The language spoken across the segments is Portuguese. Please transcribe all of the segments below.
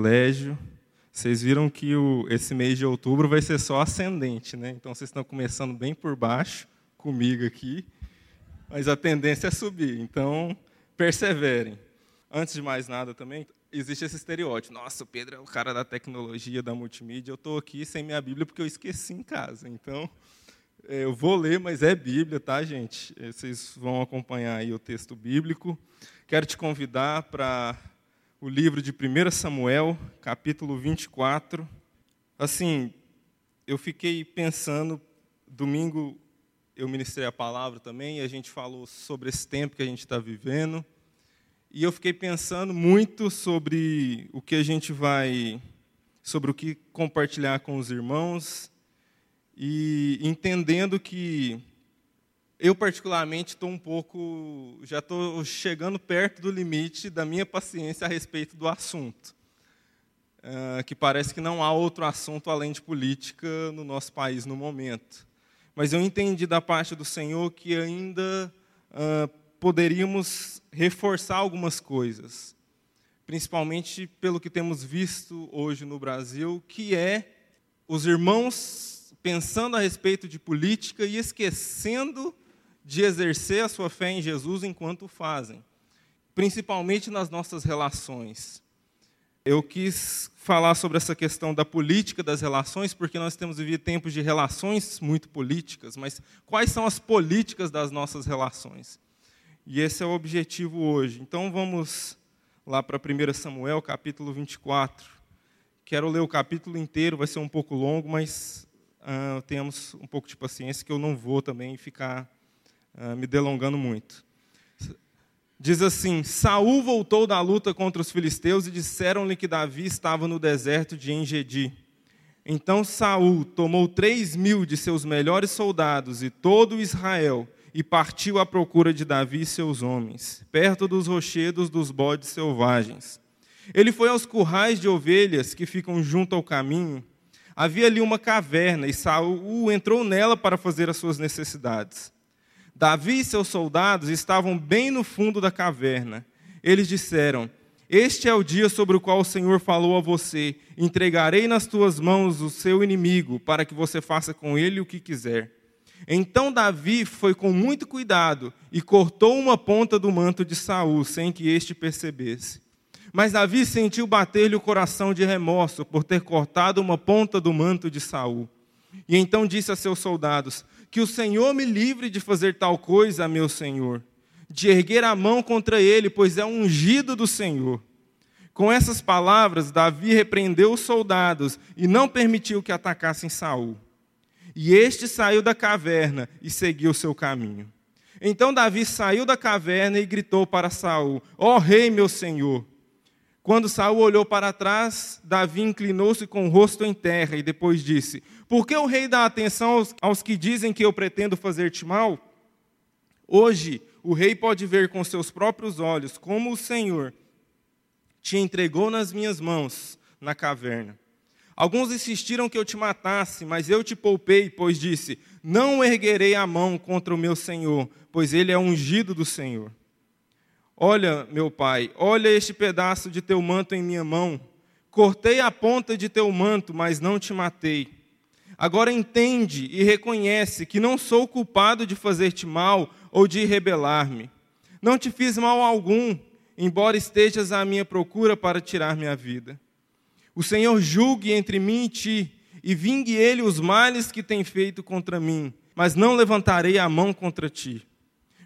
privilégio. Vocês viram que o, esse mês de outubro vai ser só ascendente, né? Então vocês estão começando bem por baixo, comigo aqui, mas a tendência é subir. Então, perseverem. Antes de mais nada também, existe esse estereótipo. Nossa, o Pedro é o cara da tecnologia, da multimídia. Eu estou aqui sem minha Bíblia porque eu esqueci em casa. Então, é, eu vou ler, mas é Bíblia, tá, gente? É, vocês vão acompanhar aí o texto bíblico. Quero te convidar para o livro de 1 Samuel, capítulo 24. Assim, eu fiquei pensando, domingo eu ministrei a palavra também, a gente falou sobre esse tempo que a gente está vivendo. E eu fiquei pensando muito sobre o que a gente vai, sobre o que compartilhar com os irmãos, e entendendo que eu, particularmente, estou um pouco, já estou chegando perto do limite da minha paciência a respeito do assunto. Uh, que parece que não há outro assunto além de política no nosso país no momento. Mas eu entendi da parte do Senhor que ainda uh, poderíamos reforçar algumas coisas, principalmente pelo que temos visto hoje no Brasil, que é os irmãos pensando a respeito de política e esquecendo de exercer a sua fé em Jesus enquanto fazem, principalmente nas nossas relações. Eu quis falar sobre essa questão da política das relações, porque nós temos vivido tempos de relações muito políticas, mas quais são as políticas das nossas relações? E esse é o objetivo hoje. Então vamos lá para 1 Samuel, capítulo 24. Quero ler o capítulo inteiro, vai ser um pouco longo, mas uh, tenhamos um pouco de paciência, que eu não vou também ficar uh, me delongando muito. Diz assim: Saul voltou da luta contra os filisteus e disseram-lhe que Davi estava no deserto de Engedi. Então Saul tomou três mil de seus melhores soldados e todo Israel e partiu à procura de Davi e seus homens, perto dos rochedos dos bodes selvagens. Ele foi aos currais de ovelhas que ficam junto ao caminho. Havia ali uma caverna e Saul entrou nela para fazer as suas necessidades. Davi e seus soldados estavam bem no fundo da caverna. Eles disseram: Este é o dia sobre o qual o Senhor falou a você: Entregarei nas tuas mãos o seu inimigo, para que você faça com ele o que quiser. Então Davi foi com muito cuidado e cortou uma ponta do manto de Saul, sem que este percebesse. Mas Davi sentiu bater-lhe o coração de remorso por ter cortado uma ponta do manto de Saul. E então disse a seus soldados: que o Senhor me livre de fazer tal coisa meu Senhor, de erguer a mão contra ele, pois é ungido do Senhor. Com essas palavras, Davi repreendeu os soldados e não permitiu que atacassem Saul. E este saiu da caverna e seguiu seu caminho. Então Davi saiu da caverna e gritou para Saul: Ó oh, rei, meu senhor! Quando Saul olhou para trás, Davi inclinou-se com o rosto em terra e depois disse: Por que o rei dá atenção aos, aos que dizem que eu pretendo fazer-te mal? Hoje o rei pode ver com seus próprios olhos como o Senhor te entregou nas minhas mãos na caverna. Alguns insistiram que eu te matasse, mas eu te poupei, pois disse: Não erguerei a mão contra o meu senhor, pois ele é ungido do Senhor. Olha, meu pai, olha este pedaço de teu manto em minha mão. Cortei a ponta de teu manto, mas não te matei. Agora entende e reconhece que não sou culpado de fazer-te mal ou de rebelar-me. Não te fiz mal algum, embora estejas à minha procura para tirar minha vida. O Senhor julgue entre mim e ti, e vingue ele os males que tem feito contra mim, mas não levantarei a mão contra ti.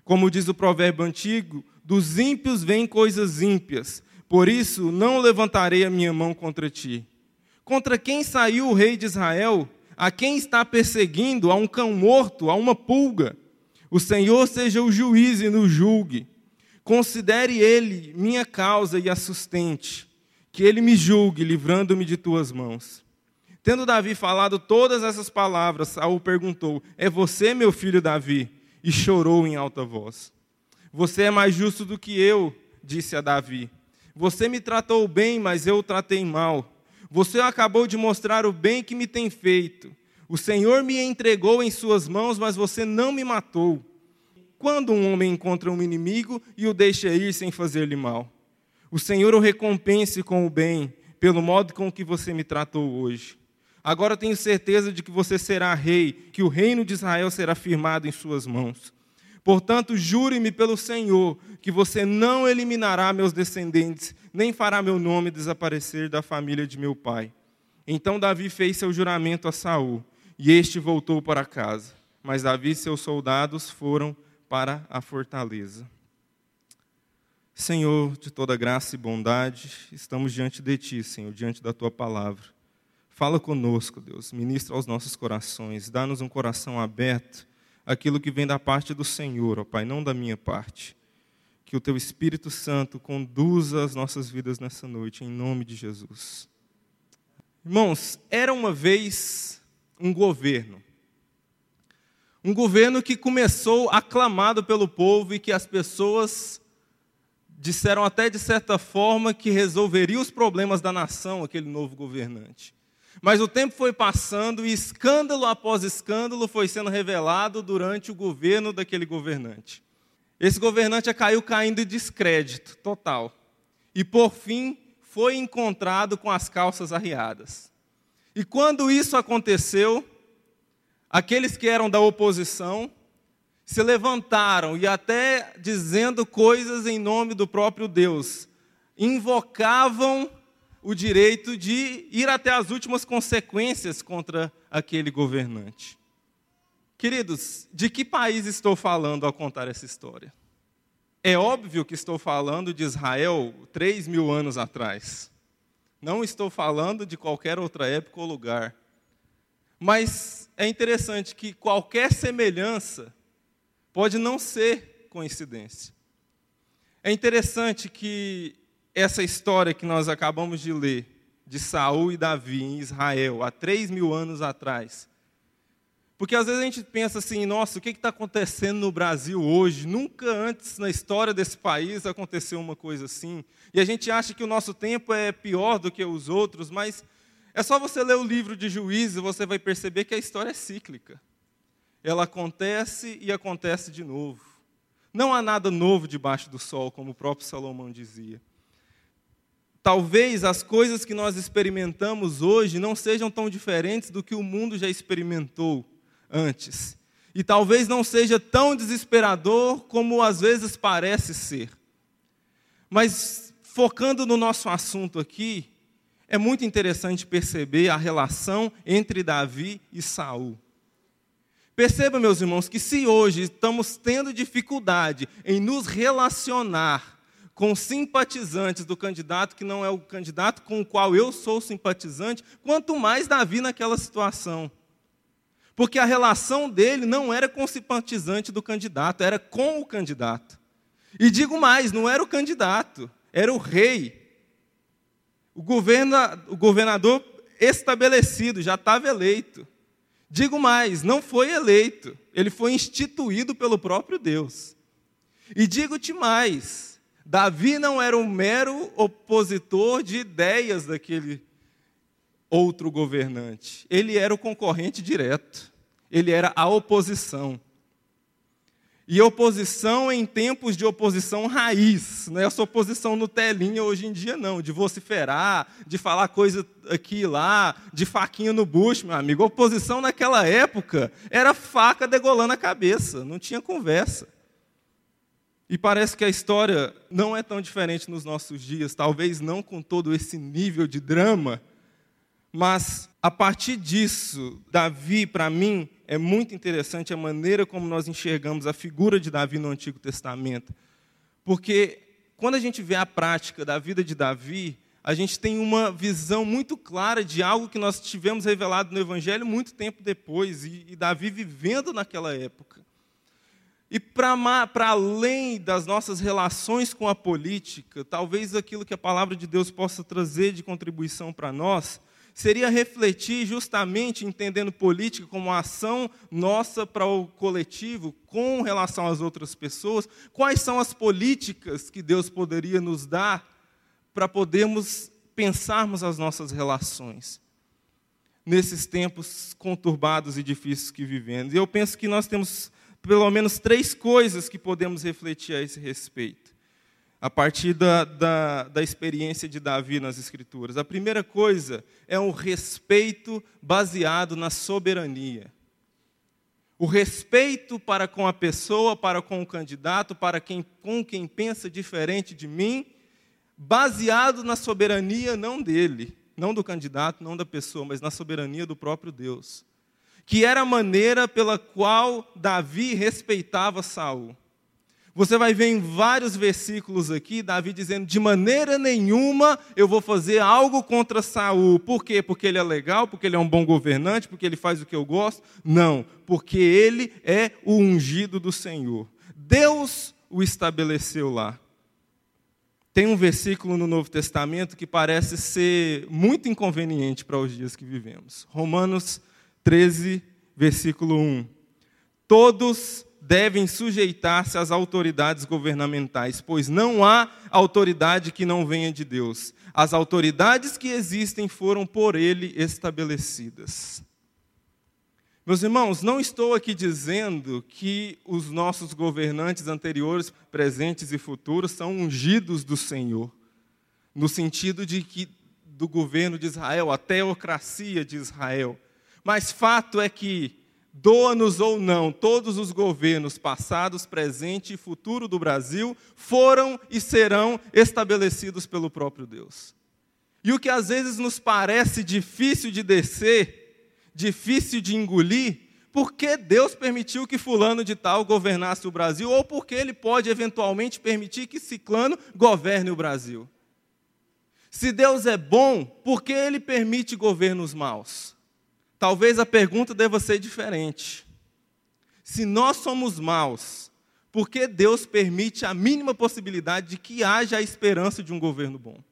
Como diz o provérbio antigo, dos ímpios vêm coisas ímpias, por isso não levantarei a minha mão contra ti. Contra quem saiu o rei de Israel? A quem está perseguindo? A um cão morto, a uma pulga. O Senhor seja o juiz e nos julgue. Considere ele minha causa e a sustente. Que ele me julgue, livrando-me de tuas mãos. Tendo Davi falado todas essas palavras, Saul perguntou: É você, meu filho Davi? E chorou em alta voz. Você é mais justo do que eu, disse a Davi. Você me tratou bem, mas eu o tratei mal. Você acabou de mostrar o bem que me tem feito. O Senhor me entregou em suas mãos, mas você não me matou. Quando um homem encontra um inimigo e o deixa ir sem fazer-lhe mal? O Senhor o recompense com o bem, pelo modo com que você me tratou hoje. Agora tenho certeza de que você será rei, que o reino de Israel será firmado em suas mãos. Portanto, jure-me pelo Senhor que você não eliminará meus descendentes, nem fará meu nome desaparecer da família de meu pai. Então Davi fez seu juramento a Saul, e este voltou para casa. Mas Davi e seus soldados foram para a fortaleza. Senhor de toda graça e bondade, estamos diante de Ti, Senhor, diante da Tua palavra. Fala conosco, Deus, ministra aos nossos corações, dá-nos um coração aberto, aquilo que vem da parte do Senhor, ó Pai, não da minha parte. Que o Teu Espírito Santo conduza as nossas vidas nessa noite, em nome de Jesus. Irmãos, era uma vez um governo. Um governo que começou aclamado pelo povo e que as pessoas disseram até de certa forma que resolveria os problemas da nação, aquele novo governante. Mas o tempo foi passando e escândalo após escândalo foi sendo revelado durante o governo daquele governante. Esse governante caiu caindo em descrédito total. E por fim foi encontrado com as calças arriadas. E quando isso aconteceu, aqueles que eram da oposição se levantaram e até dizendo coisas em nome do próprio Deus, invocavam o direito de ir até as últimas consequências contra aquele governante. Queridos, de que país estou falando ao contar essa história? É óbvio que estou falando de Israel três mil anos atrás. Não estou falando de qualquer outra época ou lugar. Mas é interessante que qualquer semelhança pode não ser coincidência. É interessante que essa história que nós acabamos de ler, de Saul e Davi em Israel, há três mil anos atrás, porque às vezes a gente pensa assim, nossa, o que está acontecendo no Brasil hoje? Nunca antes na história desse país aconteceu uma coisa assim. E a gente acha que o nosso tempo é pior do que os outros, mas é só você ler o livro de Juízes e você vai perceber que a história é cíclica ela acontece e acontece de novo. Não há nada novo debaixo do sol, como o próprio Salomão dizia. Talvez as coisas que nós experimentamos hoje não sejam tão diferentes do que o mundo já experimentou antes. E talvez não seja tão desesperador como às vezes parece ser. Mas focando no nosso assunto aqui, é muito interessante perceber a relação entre Davi e Saul. Perceba, meus irmãos, que se hoje estamos tendo dificuldade em nos relacionar com simpatizantes do candidato que não é o candidato com o qual eu sou simpatizante, quanto mais Davi naquela situação. Porque a relação dele não era com o simpatizante do candidato, era com o candidato. E digo mais, não era o candidato, era o rei. O, governa, o governador estabelecido, já estava eleito. Digo mais, não foi eleito, ele foi instituído pelo próprio Deus. E digo-te mais, Davi não era um mero opositor de ideias daquele outro governante. Ele era o concorrente direto. Ele era a oposição. E oposição em tempos de oposição raiz, não é essa oposição no telinha hoje em dia, não, de vociferar, de falar coisa aqui e lá, de faquinha no bucho, meu amigo. Oposição naquela época era faca degolando a cabeça, não tinha conversa. E parece que a história não é tão diferente nos nossos dias, talvez não com todo esse nível de drama, mas a partir disso, Davi, para mim, é muito interessante a maneira como nós enxergamos a figura de Davi no Antigo Testamento. Porque quando a gente vê a prática da vida de Davi, a gente tem uma visão muito clara de algo que nós tivemos revelado no Evangelho muito tempo depois, e, Davi vivendo naquela época. E para além das nossas relações com a política, talvez aquilo que a palavra de Deus possa trazer de contribuição para nós seria refletir justamente entendendo política como ação nossa para o coletivo com relação às outras pessoas, quais são as políticas que Deus poderia nos dar para podermos pensarmos as nossas relações nesses tempos conturbados e difíceis que vivemos. E eu penso que nós temos pelo menos três coisas que podemos refletir a esse respeito. a partir da, da, da, experiência de Davi nas Escrituras. A primeira coisa é um respeito baseado na soberania. O respeito para com a pessoa, para com o candidato, para quem, com quem pensa diferente de mim, baseado na soberania não dele, não do candidato, não da pessoa, mas na soberania do próprio Deus. Que era a maneira pela qual Davi respeitava Saul. Você vai ver em vários versículos aqui Davi dizendo: de maneira nenhuma eu vou fazer algo contra Saul. Por quê? Porque ele é legal, porque ele é um bom governante, porque ele faz o que eu gosto? Não, porque ele é o ungido do Senhor. Deus o estabeleceu lá. Tem um versículo no Novo Testamento que parece ser muito inconveniente para os dias que vivemos. Romanos 13, versículo 1. Todos devem sujeitar-se às autoridades governamentais, pois não há autoridade que não venha de Deus. As autoridades que existem foram por ele estabelecidas. Meus irmãos, não estou aqui dizendo que os nossos governantes anteriores, presentes e futuros são ungidos do Senhor, no sentido de que do governo de Israel, a teocracia de Israel. Mas fato é que doa-nos ou não, todos os governos passados, presente e futuro do Brasil foram e serão estabelecidos pelo próprio Deus. E o que às vezes nos parece difícil de descer, difícil de engolir, porque Deus permitiu que fulano de tal governasse o Brasil ou porque ele pode eventualmente permitir que ciclano governe o Brasil. Se Deus é bom, por que ele permite governos maus? Talvez a pergunta deva ser diferente. Se nós somos maus, por que Deus permite a mínima possibilidade de que haja a esperança de um governo bom?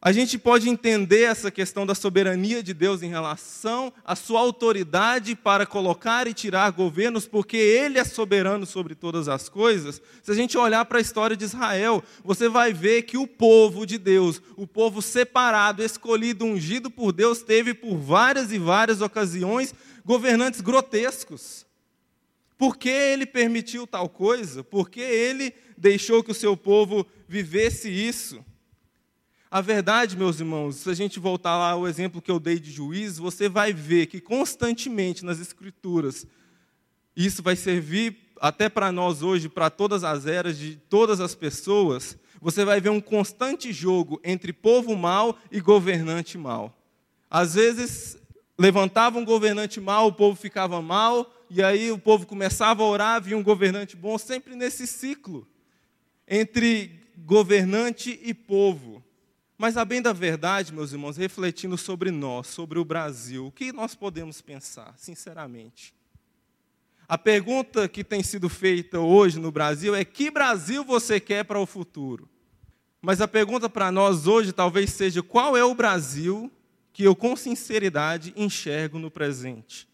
A gente pode entender essa questão da soberania de Deus em relação à sua autoridade para colocar e tirar governos, porque Ele é soberano sobre todas as coisas. Se a gente olhar para a história de Israel, você vai ver que o povo de Deus, o povo separado, escolhido, ungido por Deus, teve por várias e várias ocasiões governantes grotescos. Por que Ele permitiu tal coisa? Por que Ele deixou que o seu povo vivesse isso? A verdade, meus irmãos, se a gente voltar lá ao exemplo que eu dei de juiz, você vai ver que constantemente nas Escrituras, isso vai servir até para nós hoje, para todas as eras de todas as pessoas, você vai ver um constante jogo entre povo mau e governante mau. Às vezes, levantava um governante mau, o povo ficava mal, e aí o povo começava a orar, vinha um governante bom, sempre nesse ciclo entre governante e povo. Mas, a bem da verdade, meus irmãos, refletindo sobre nós, sobre o Brasil, o que nós podemos pensar, sinceramente? A pergunta que tem sido feita hoje no Brasil é: que Brasil você quer para o futuro? Mas a pergunta para nós hoje talvez seja: qual é o Brasil que eu, com sinceridade, enxergo no presente?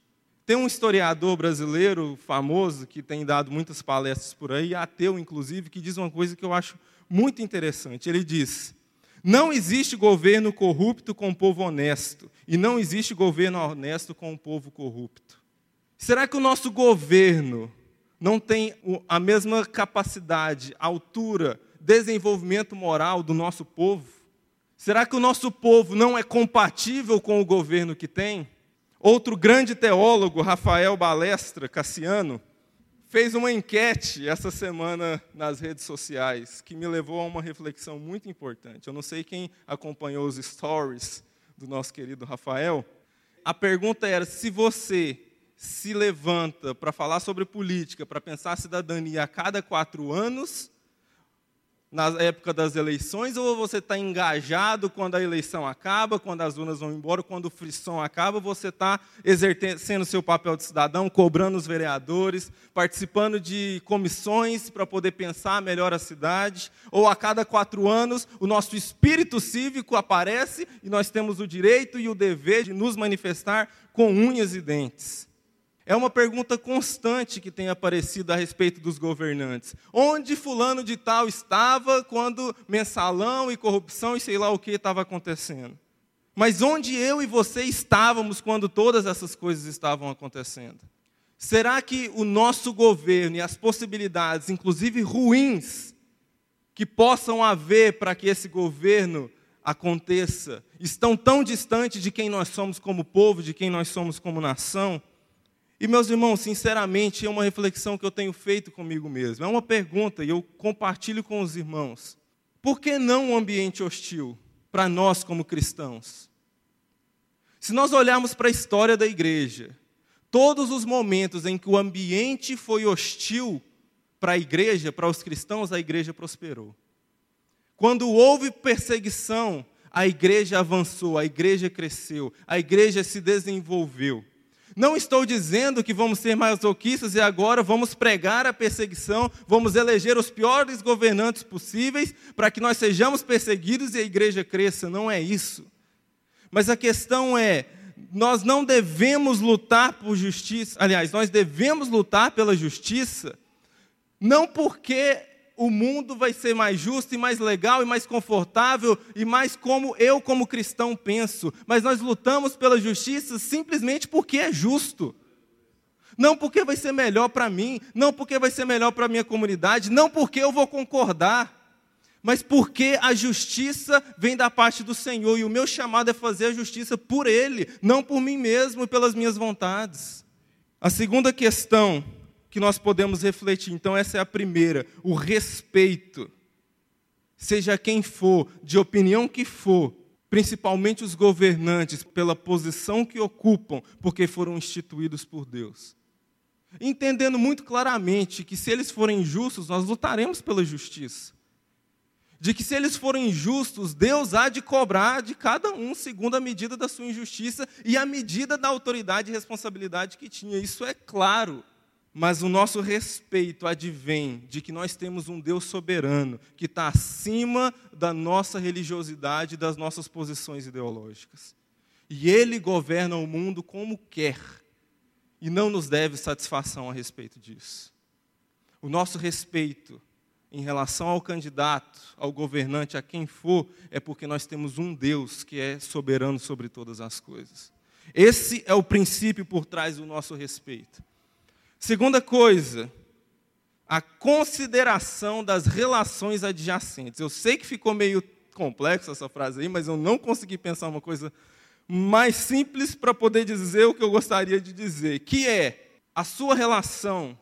Tem um historiador brasileiro famoso que tem dado muitas palestras por aí, ateu inclusive, que diz uma coisa que eu acho muito interessante. Ele diz não existe governo corrupto com o povo honesto, e não existe governo honesto com o povo corrupto. Será que o nosso governo não tem a mesma capacidade, altura, desenvolvimento moral do nosso povo? Será que o nosso povo não é compatível com o governo que tem? Outro grande teólogo, Rafael Balestra Cassiano, fez uma enquete essa semana nas redes sociais que me levou a uma reflexão muito importante. Eu não sei quem acompanhou os stories do nosso querido Rafael. A pergunta era se você se levanta para falar sobre política, para pensar cidadania a cada quatro anos, na época das eleições, ou você está engajado quando a eleição acaba, quando as urnas vão embora, quando o frisson acaba, você está exercendo seu papel de cidadão, cobrando os vereadores, participando de comissões para poder pensar melhor a cidade, ou a cada quatro anos o nosso espírito cívico aparece e nós temos o direito e o dever de nos manifestar com unhas e dentes. É uma pergunta constante que tem aparecido a respeito dos governantes. Onde fulano de tal estava quando mensalão e corrupção e sei lá o que estava acontecendo? Mas onde eu e você estávamos quando todas essas coisas estavam acontecendo? Será que o nosso governo e as possibilidades, inclusive ruins, que possam haver para que esse governo aconteça, estão tão distantes de quem nós somos como povo, de quem nós somos como nação. E, meus irmãos, sinceramente, é uma reflexão que eu tenho feito comigo mesmo. É uma pergunta e eu compartilho com os irmãos. Por que não um ambiente hostil para nós como cristãos? Se nós olharmos para a história da igreja, todos os momentos em que o ambiente foi hostil para a igreja, para os cristãos, a igreja prosperou. Quando houve perseguição, a igreja avançou, a igreja cresceu, a igreja se desenvolveu. Não estou dizendo que vamos ser masoquistas e agora vamos pregar a perseguição, vamos eleger os piores governantes possíveis para que nós sejamos perseguidos e a igreja cresça. Não é isso. Mas a questão é: nós não devemos lutar por justiça, aliás, nós devemos lutar pela justiça, não porque o mundo vai ser mais justo e mais legal e mais confortável e mais como eu, como cristão, penso. Mas nós lutamos pela justiça simplesmente porque é justo. Não porque vai ser melhor para mim, não porque vai ser melhor para a minha comunidade, não porque eu vou concordar, mas porque a justiça vem da parte do Senhor e o meu chamado é fazer a justiça por Ele, não por mim mesmo e pelas minhas vontades. A segunda questão que nós podemos refletir. Então, essa é a primeira: o respeito. Seja quem for, de opinião que for, principalmente os governantes, pela posição que ocupam, porque foram instituídos por Deus. Entendendo muito claramente que se eles forem justos, nós lutaremos pela justiça. De que se eles forem justos, Deus há de cobrar de cada um segundo a medida da sua injustiça e a medida da autoridade e responsabilidade que tinha. Isso é claro. Mas o nosso respeito advém de que nós temos um Deus soberano que está acima da nossa religiosidade e das nossas posições ideológicas. E Ele governa o mundo como quer e não nos deve satisfação a respeito disso. O nosso respeito em relação ao candidato, ao governante, a quem for, é porque nós temos um Deus que é soberano sobre todas as coisas. Esse é o princípio por trás do nosso respeito. Segunda coisa, a consideração das relações adjacentes. Eu sei que ficou meio complexa essa frase aí, mas eu não consegui pensar uma coisa mais simples para poder dizer o que eu gostaria de dizer, que é a sua relação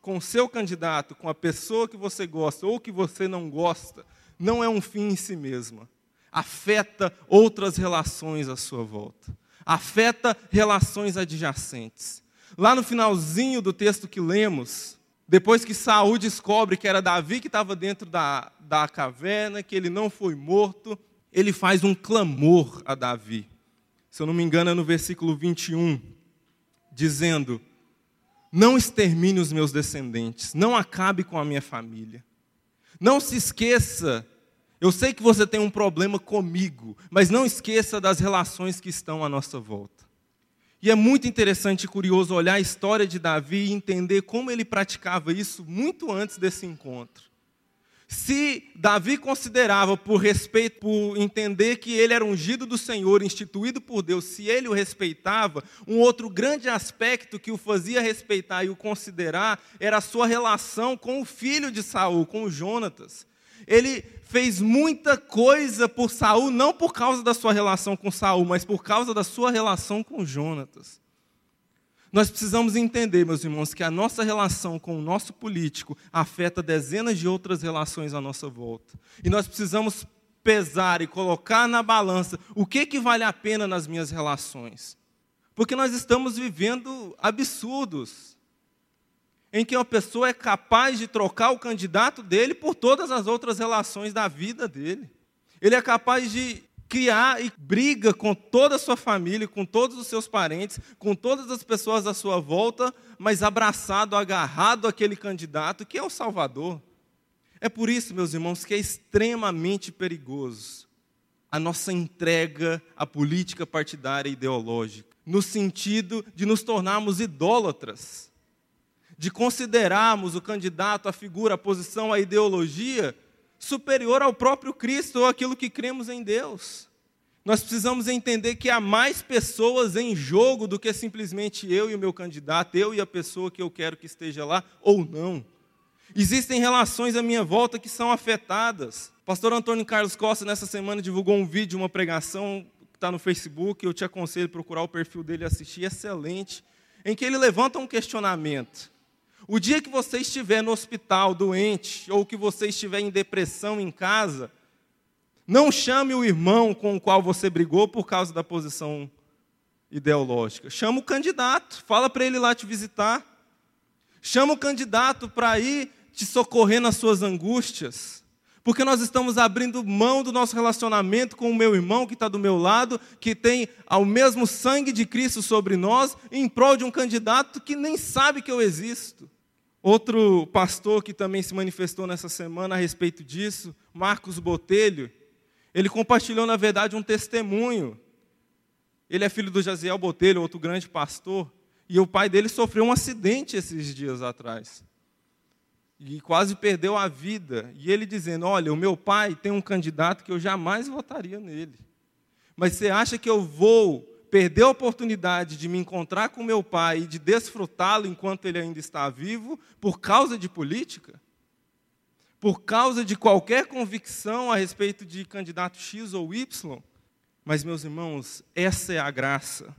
com o seu candidato, com a pessoa que você gosta ou que você não gosta, não é um fim em si mesma. Afeta outras relações à sua volta. Afeta relações adjacentes. Lá no finalzinho do texto que lemos, depois que Saul descobre que era Davi que estava dentro da, da caverna, que ele não foi morto, ele faz um clamor a Davi. Se eu não me engano, é no versículo 21, dizendo: Não extermine os meus descendentes, não acabe com a minha família. Não se esqueça, eu sei que você tem um problema comigo, mas não esqueça das relações que estão à nossa volta. E é muito interessante e curioso olhar a história de Davi e entender como ele praticava isso muito antes desse encontro. Se Davi considerava, por respeito, por entender que ele era ungido do Senhor, instituído por Deus, se ele o respeitava, um outro grande aspecto que o fazia respeitar e o considerar era a sua relação com o filho de Saul, com Jonatas. Ele fez muita coisa por Saul, não por causa da sua relação com Saul, mas por causa da sua relação com Jonatas. Nós precisamos entender, meus irmãos, que a nossa relação com o nosso político afeta dezenas de outras relações à nossa volta. E nós precisamos pesar e colocar na balança o que, que vale a pena nas minhas relações. Porque nós estamos vivendo absurdos em que uma pessoa é capaz de trocar o candidato dele por todas as outras relações da vida dele. Ele é capaz de criar e briga com toda a sua família, com todos os seus parentes, com todas as pessoas à sua volta, mas abraçado, agarrado àquele candidato que é o Salvador. É por isso, meus irmãos, que é extremamente perigoso a nossa entrega à política partidária e ideológica, no sentido de nos tornarmos idólatras de considerarmos o candidato, a figura, a posição, a ideologia superior ao próprio Cristo ou aquilo que cremos em Deus. Nós precisamos entender que há mais pessoas em jogo do que simplesmente eu e o meu candidato, eu e a pessoa que eu quero que esteja lá ou não. Existem relações à minha volta que são afetadas. Pastor Antônio Carlos Costa, nessa semana, divulgou um vídeo, uma pregação que está no Facebook. Eu te aconselho a procurar o perfil dele e assistir. Excelente. Em que ele levanta um questionamento. O dia que você estiver no hospital doente, ou que você estiver em depressão em casa, não chame o irmão com o qual você brigou por causa da posição ideológica. Chama o candidato, fala para ele lá te visitar. Chama o candidato para ir te socorrer nas suas angústias. Porque nós estamos abrindo mão do nosso relacionamento com o meu irmão que está do meu lado, que tem ao mesmo sangue de Cristo sobre nós, em prol de um candidato que nem sabe que eu existo. Outro pastor que também se manifestou nessa semana a respeito disso, Marcos Botelho, ele compartilhou, na verdade, um testemunho. Ele é filho do Jaziel Botelho, outro grande pastor, e o pai dele sofreu um acidente esses dias atrás. E quase perdeu a vida. E ele dizendo: Olha, o meu pai tem um candidato que eu jamais votaria nele. Mas você acha que eu vou perder a oportunidade de me encontrar com meu pai e de desfrutá-lo enquanto ele ainda está vivo por causa de política? por causa de qualquer convicção a respeito de candidato X ou Y. Mas, meus irmãos, essa é a graça,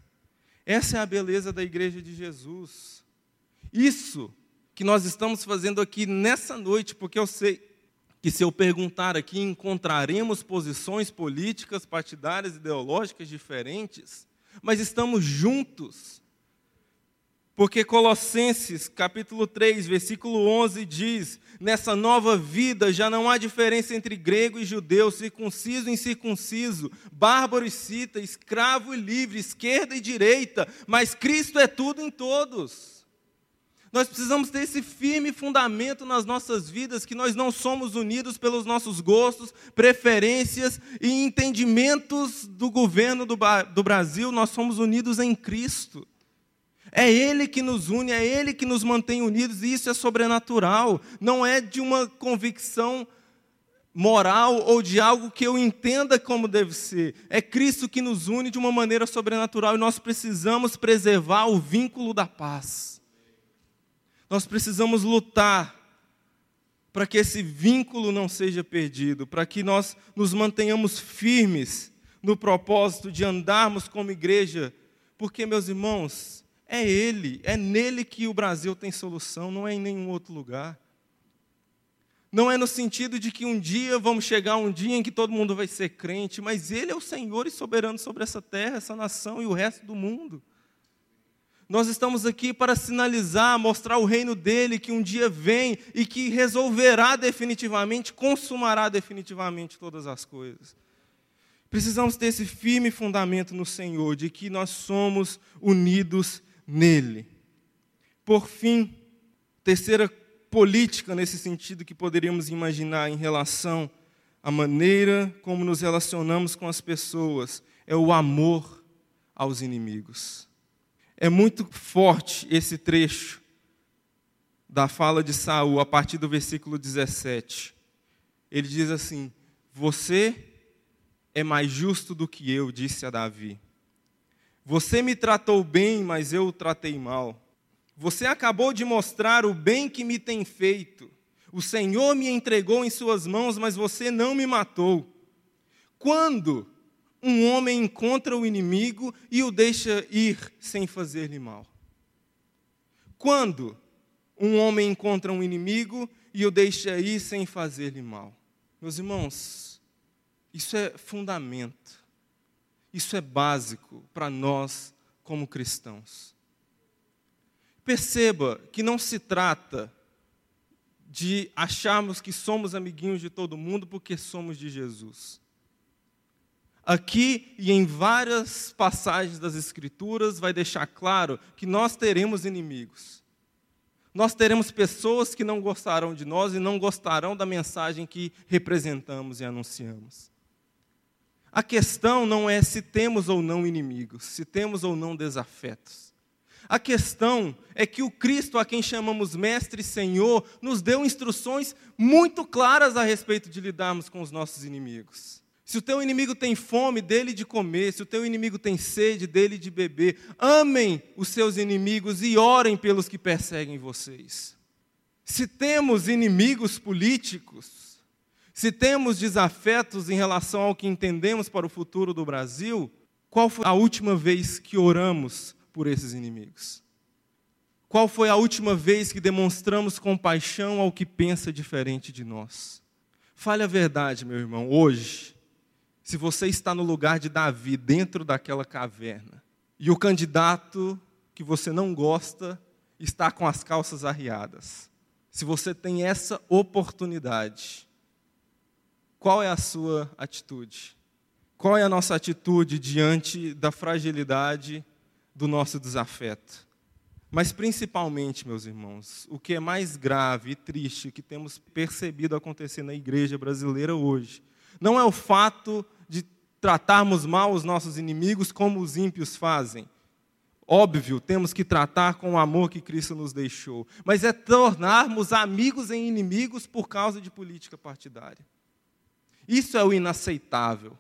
essa é a beleza da igreja de Jesus. Isso que nós estamos fazendo aqui nessa noite, porque eu sei que se eu perguntar aqui, encontraremos posições políticas, partidárias, ideológicas diferentes, mas estamos juntos. Porque Colossenses, capítulo 3, versículo 11 diz: nessa nova vida já não há diferença entre grego e judeu, circunciso e incircunciso, bárbaro e cita, escravo e livre, esquerda e direita, mas Cristo é tudo em todos. Nós precisamos ter esse firme fundamento nas nossas vidas que nós não somos unidos pelos nossos gostos, preferências e entendimentos do governo do, do Brasil, nós somos unidos em Cristo. É Ele que nos une, é Ele que nos mantém unidos, e isso é sobrenatural, não é de uma convicção moral ou de algo que eu entenda como deve ser. É Cristo que nos une de uma maneira sobrenatural e nós precisamos preservar o vínculo da paz. Nós precisamos lutar para que esse vínculo não seja perdido, para que nós nos mantenhamos firmes no propósito de andarmos como igreja, porque, meus irmãos, é Ele, é nele que o Brasil tem solução, não é em nenhum outro lugar. Não é no sentido de que um dia vamos chegar um dia em que todo mundo vai ser crente, mas Ele é o Senhor e soberano sobre essa terra, essa nação e o resto do mundo. Nós estamos aqui para sinalizar, mostrar o reino dele que um dia vem e que resolverá definitivamente, consumará definitivamente todas as coisas. Precisamos ter esse firme fundamento no Senhor, de que nós somos unidos nele. Por fim, terceira política nesse sentido que poderíamos imaginar em relação à maneira como nos relacionamos com as pessoas é o amor aos inimigos. É muito forte esse trecho da fala de Saul a partir do versículo 17. Ele diz assim: Você é mais justo do que eu, disse a Davi. Você me tratou bem, mas eu o tratei mal. Você acabou de mostrar o bem que me tem feito. O Senhor me entregou em suas mãos, mas você não me matou. Quando um homem encontra o inimigo e o deixa ir sem fazer-lhe mal? Quando um homem encontra um inimigo e o deixa ir sem fazer-lhe mal? Meus irmãos, isso é fundamento. Isso é básico para nós como cristãos. Perceba que não se trata de acharmos que somos amiguinhos de todo mundo porque somos de Jesus. Aqui e em várias passagens das Escrituras vai deixar claro que nós teremos inimigos. Nós teremos pessoas que não gostarão de nós e não gostarão da mensagem que representamos e anunciamos. A questão não é se temos ou não inimigos, se temos ou não desafetos. A questão é que o Cristo, a quem chamamos Mestre e Senhor, nos deu instruções muito claras a respeito de lidarmos com os nossos inimigos. Se o teu inimigo tem fome, dele de comer. Se o teu inimigo tem sede, dele de beber. Amem os seus inimigos e orem pelos que perseguem vocês. Se temos inimigos políticos, se temos desafetos em relação ao que entendemos para o futuro do Brasil, qual foi a última vez que oramos por esses inimigos? Qual foi a última vez que demonstramos compaixão ao que pensa diferente de nós? Fale a verdade, meu irmão, hoje, se você está no lugar de Davi, dentro daquela caverna, e o candidato que você não gosta está com as calças arriadas, se você tem essa oportunidade, qual é a sua atitude? Qual é a nossa atitude diante da fragilidade do nosso desafeto? Mas principalmente, meus irmãos, o que é mais grave e triste que temos percebido acontecer na igreja brasileira hoje, não é o fato tratarmos mal os nossos inimigos como os ímpios fazem. Óbvio, temos que tratar com o amor que Cristo nos deixou, mas é tornarmos amigos em inimigos por causa de política partidária. Isso é o inaceitável.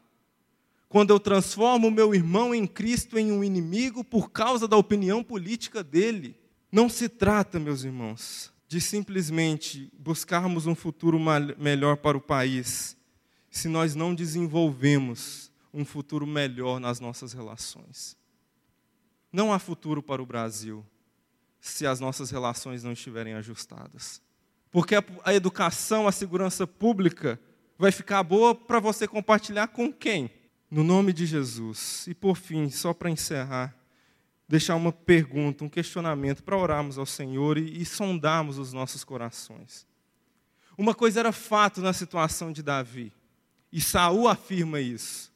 Quando eu transformo meu irmão em Cristo em um inimigo por causa da opinião política dele. Não se trata, meus irmãos, de simplesmente buscarmos um futuro melhor para o país, se nós não desenvolvemos um futuro melhor nas nossas relações. Não há futuro para o Brasil se as nossas relações não estiverem ajustadas. Porque a educação, a segurança pública vai ficar boa para você compartilhar com quem? No nome de Jesus. E por fim, só para encerrar, deixar uma pergunta, um questionamento para orarmos ao Senhor e, e sondarmos os nossos corações. Uma coisa era fato na situação de Davi, e Saul afirma isso.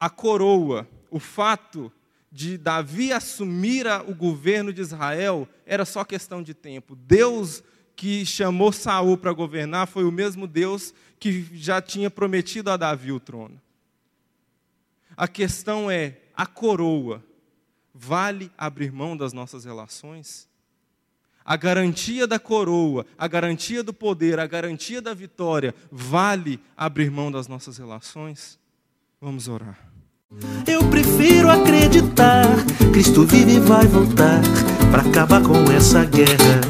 A coroa, o fato de Davi assumir o governo de Israel era só questão de tempo. Deus que chamou Saul para governar foi o mesmo Deus que já tinha prometido a Davi o trono. A questão é: a coroa vale abrir mão das nossas relações? A garantia da coroa, a garantia do poder, a garantia da vitória, vale abrir mão das nossas relações? Vamos orar. Eu prefiro acreditar, Cristo vive e vai voltar para acabar com essa guerra.